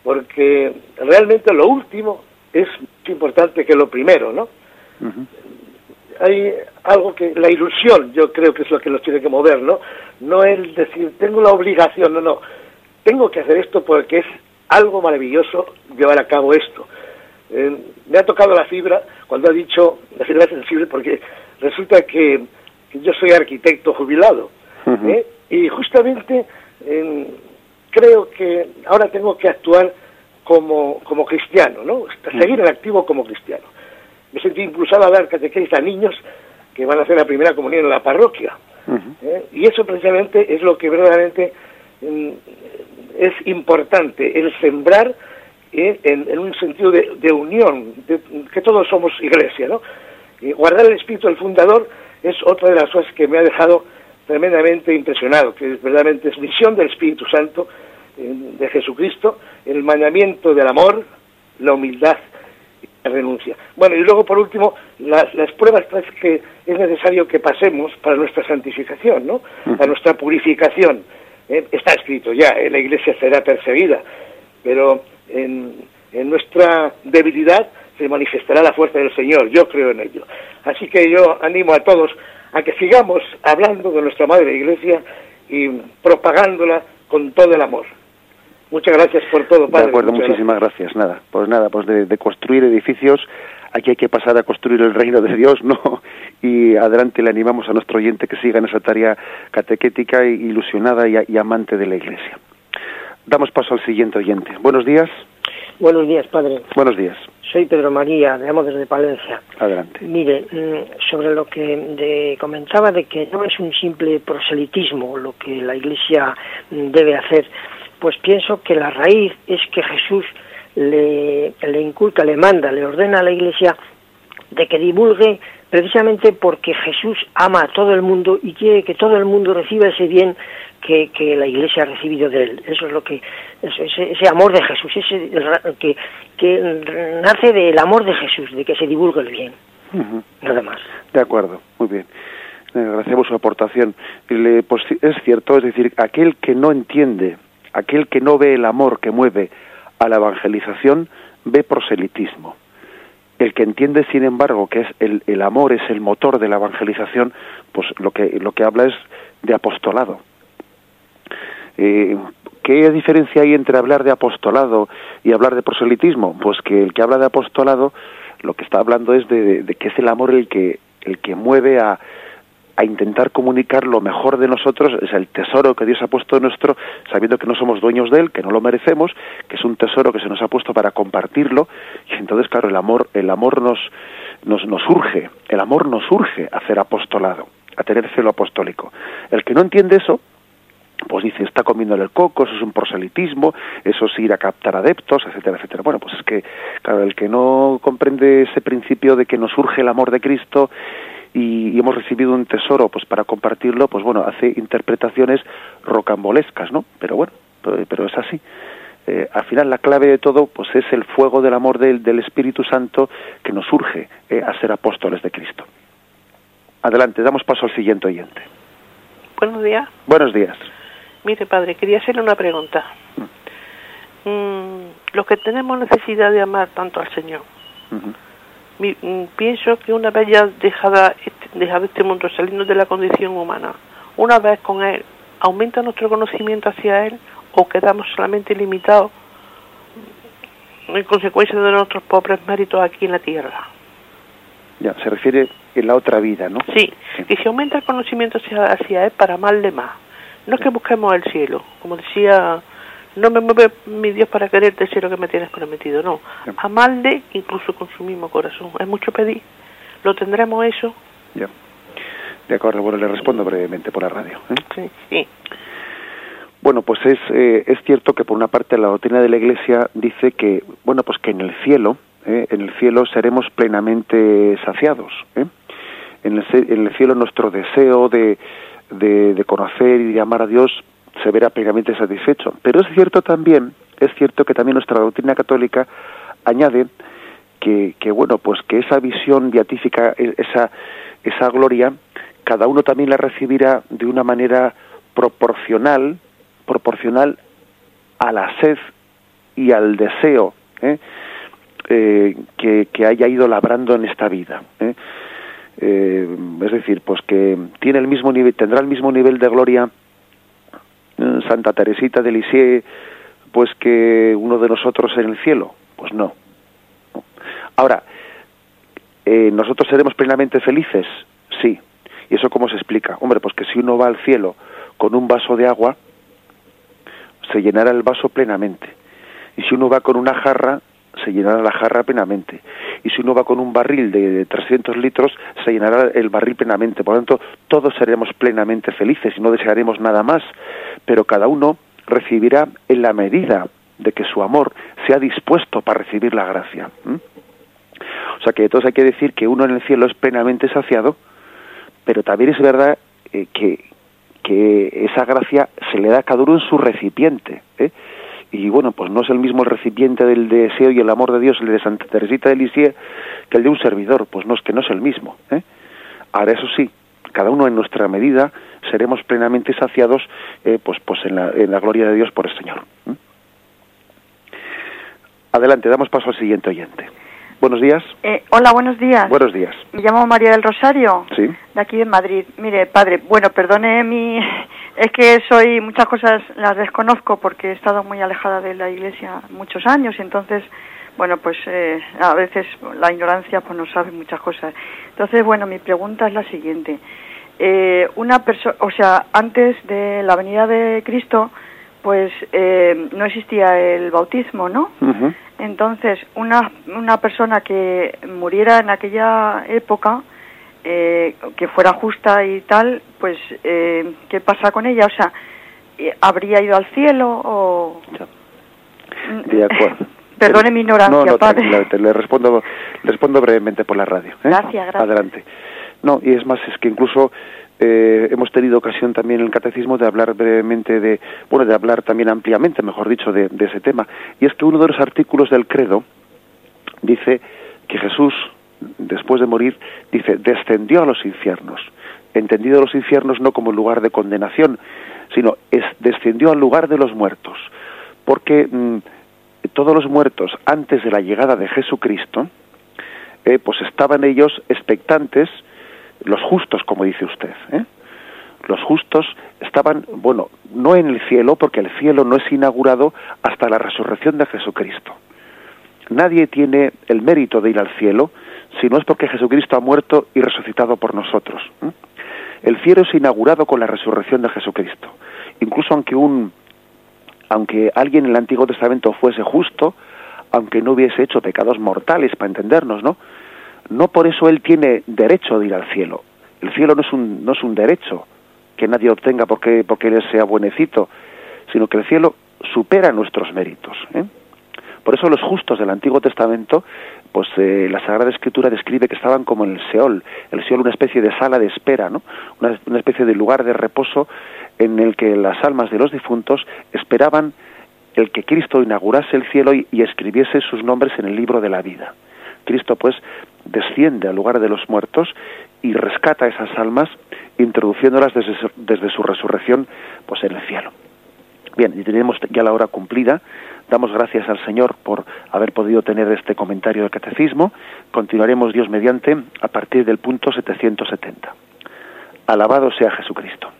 porque realmente lo último es más importante que lo primero, ¿no? Hay algo que, la ilusión, yo creo que es lo que nos tiene que mover, ¿no? No el decir, tengo la obligación, no, no, tengo que hacer esto porque es algo maravilloso llevar a cabo esto. Eh, me ha tocado la fibra cuando ha dicho la fibra sensible porque resulta que, yo soy arquitecto jubilado ¿eh? Y justamente creo que ahora tengo que actuar como, como cristiano, ¿no? Seguir en activo como cristiano. Me sentí impulsado a dar catequesis a niños que van a hacer la primera comunión en la parroquia. ¿eh? Y eso precisamente es lo que verdaderamente mm, es importante, el sembrar ¿eh? en, un sentido de, unión, que todos somos iglesia, ¿no? Guardar el espíritu del fundador es otra de las cosas que me ha dejado tremendamente impresionado, que verdaderamente es misión del Espíritu Santo de Jesucristo, el mandamiento del amor, la humildad y la renuncia. Bueno, y luego por último, las, las pruebas que es necesario que pasemos para nuestra santificación, ¿no? Para nuestra purificación. Eh, está escrito ya, eh, la iglesia será perseguida, pero en, en nuestra debilidad se manifestará la fuerza del Señor, yo creo en ello. Así que yo animo a todos a que sigamos hablando de nuestra Madre Iglesia y propagándola con todo el amor. Muchas gracias por todo, Padre. De acuerdo, muchísimas gracias. Nada, pues nada, pues de, construir edificios, aquí hay que pasar a construir el reino de Dios, ¿no? Y adelante le animamos a nuestro oyente que siga en esa tarea catequética, ilusionada y, y amante de la Iglesia. Damos paso al siguiente oyente. Buenos días. Buenos días, Padre. Buenos días. Soy Pedro María, llamo desde Palencia. Adelante. Mire, mm, sobre lo que comentaba de que no es un simple proselitismo lo que la Iglesia mm, debe hacer, pues pienso que la raíz es que Jesús le, le inculca, le manda, le ordena a la Iglesia de que divulgue precisamente porque Jesús ama a todo el mundo y quiere que todo el mundo reciba ese bien que, que la Iglesia ha recibido de él. Eso es lo que ese, ese amor de Jesús, ese que, que nace del amor de Jesús, de que se divulgue el bien. Nada más. De acuerdo, muy bien. Eh, agradecemos su aportación. Pues, es cierto, es decir, aquel que no entiende aquel que no ve el amor que mueve a la evangelización ve proselitismo. El que entiende, sin embargo, que es el, el amor es el motor de la evangelización, pues lo que, lo que habla es de apostolado. Eh, ¿Qué diferencia hay entre hablar de apostolado y hablar de proselitismo? Pues que el que habla de apostolado lo que está hablando es de, de que es el amor el que, el que mueve a, a intentar comunicar lo mejor de nosotros, es el tesoro que Dios ha puesto nuestro, sabiendo que no somos dueños de él, que no lo merecemos, que es un tesoro que se nos ha puesto para compartirlo, y entonces, claro, el amor, el amor nos, nos, nos urge, el amor nos urge a hacer apostolado, a tener celo apostólico. El que no entiende eso, pues dice, está comiéndole el coco, eso es un proselitismo, eso es ir a captar adeptos, etcétera, etcétera. Bueno, pues es que, claro, el que no comprende ese principio de que nos urge el amor de Cristo y, hemos recibido un tesoro pues para compartirlo, pues bueno, hace interpretaciones rocambolescas, ¿no? Pero bueno, pero, es así. Eh, al final la clave de todo pues es el fuego del amor del, del Espíritu Santo que nos urge eh, a ser apóstoles de Cristo. Adelante, damos paso al siguiente oyente. Buenos días. Buenos días. Mire, padre, quería hacerle una pregunta. Mm. mm los que tenemos necesidad de amar tanto al Señor, Mm, pienso que una vez ya dejada, este, dejado este mundo, saliendo de la condición humana, una vez con Él, ¿aumenta nuestro conocimiento hacia Él o quedamos solamente limitados en consecuencia de nuestros pobres méritos aquí en la tierra? Ya, se refiere en la otra vida, ¿no? Sí, que si aumenta el conocimiento hacia, hacia Él para amarle más. No es que busquemos el cielo, como decía no me mueve mi Dios para quererte si lo que me tienes prometido, no. Amarle incluso con su mismo corazón. Es mucho pedir. ¿Lo tendremos eso? Ya. De acuerdo, bueno, le respondo brevemente por la radio. ¿eh? Sí, sí. Bueno, pues es, eh, es cierto que por una parte la doctrina de la Iglesia dice que, bueno, pues que en el cielo, ¿eh? en el cielo seremos plenamente saciados. ¿eh? En, el, en el cielo nuestro deseo de, de, de conocer y de amar a Dios se verá plenamente satisfecho. Pero es cierto también es cierto que también nuestra doctrina católica añade que, que bueno, pues que esa visión beatífica, e, esa, esa gloria, cada uno también la recibirá de una manera proporcional, proporcional a la sed y al deseo ¿eh? Eh, que, haya ido labrando en esta vida. ¿eh? es decir, pues que tiene el mismo nivel, tendrá el mismo nivel de gloria Santa Teresita de Lisieux, pues que uno de nosotros en el cielo. Pues no. Ahora, ¿nosotros seremos plenamente felices? Sí. ¿Y eso cómo se explica? Hombre, pues que si uno va al cielo con un vaso de agua, se llenará el vaso plenamente. Y si uno va con una jarra, se llenará la jarra plenamente. Y si uno va con un barril de 300 litros, se llenará el barril plenamente. Por lo tanto, todos seremos plenamente felices y no desearemos nada más. Pero cada uno recibirá en la medida de que su amor sea dispuesto para recibir la gracia. O sea que entonces hay que decir que uno en el cielo es plenamente saciado, pero también es verdad eh, que, que esa gracia se le da a cada uno en su recipiente. ¿eh? Y bueno, pues no es el mismo el recipiente del deseo y el amor de Dios, el de Santa Teresita de Lisieux, que el de un servidor. Pues no es que no es el mismo. ¿eh? Ahora, eso sí, cada uno en nuestra medida seremos plenamente saciados eh, pues, pues en, la, en la gloria de Dios por el Señor. ¿eh? Adelante, damos paso al siguiente oyente. Buenos días. Eh, hola, buenos días. Buenos días. Me llamo María del Rosario. Sí. De aquí de Madrid. Mire, padre, bueno, perdone mi... Es que soy... Muchas cosas las desconozco porque he estado muy alejada de la iglesia muchos años y entonces, bueno, pues eh, a veces la ignorancia pues no sabe muchas cosas. Entonces, bueno, mi pregunta es la siguiente. Eh, una persona... O sea, antes de la venida de Cristo, pues eh, no existía el bautismo, ¿no? Entonces, una, una persona que muriera en aquella época, eh, que fuera justa y tal, pues, eh, ¿qué pasa con ella? O sea, eh, ¿habría ido al cielo o...? De acuerdo. Perdone mi ignorancia, no, no, padre. te le respondo, le respondo brevemente por la radio. ¿eh? Gracias, gracias. Adelante. No, y es más, es que incluso eh, hemos tenido ocasión también en el catecismo de hablar brevemente de, bueno, de hablar también ampliamente, mejor dicho, de, ese tema. Y es que uno de los artículos del credo dice que Jesús, después de morir, dice, descendió a los infiernos. Entendido los infiernos no como lugar de condenación, sino es, descendió al lugar de los muertos. Porque mm, todos los muertos antes de la llegada de Jesucristo, eh, pues estaban ellos expectantes, los justos, como dice usted, ¿eh? los justos estaban, bueno, no en el cielo, porque el cielo no es inaugurado hasta la resurrección de Jesucristo. Nadie tiene el mérito de ir al cielo si no es porque Jesucristo ha muerto y resucitado por nosotros. ¿eh? El cielo es inaugurado con la resurrección de Jesucristo. Incluso aunque un aunque alguien en el Antiguo Testamento fuese justo, aunque no hubiese hecho pecados mortales, para entendernos, ¿no? No por eso él tiene derecho de ir al cielo. El cielo no es un, no es un derecho que nadie obtenga porque, porque él sea buenecito, sino que el cielo supera nuestros méritos. ¿eh? Por eso los justos del Antiguo Testamento, pues eh, la Sagrada Escritura describe que estaban como en el Seol, el Seol una especie de sala de espera, ¿no? una, especie de lugar de reposo en el que las almas de los difuntos esperaban el que Cristo inaugurase el cielo y escribiese sus nombres en el libro de la vida. Cristo pues desciende al lugar de los muertos y rescata esas almas introduciéndolas desde su, resurrección pues en el cielo. Bien, y tenemos ya la hora cumplida. Damos gracias al Señor por haber podido tener este comentario del catecismo. Continuaremos Dios mediante a partir del punto 770. Alabado sea Jesucristo.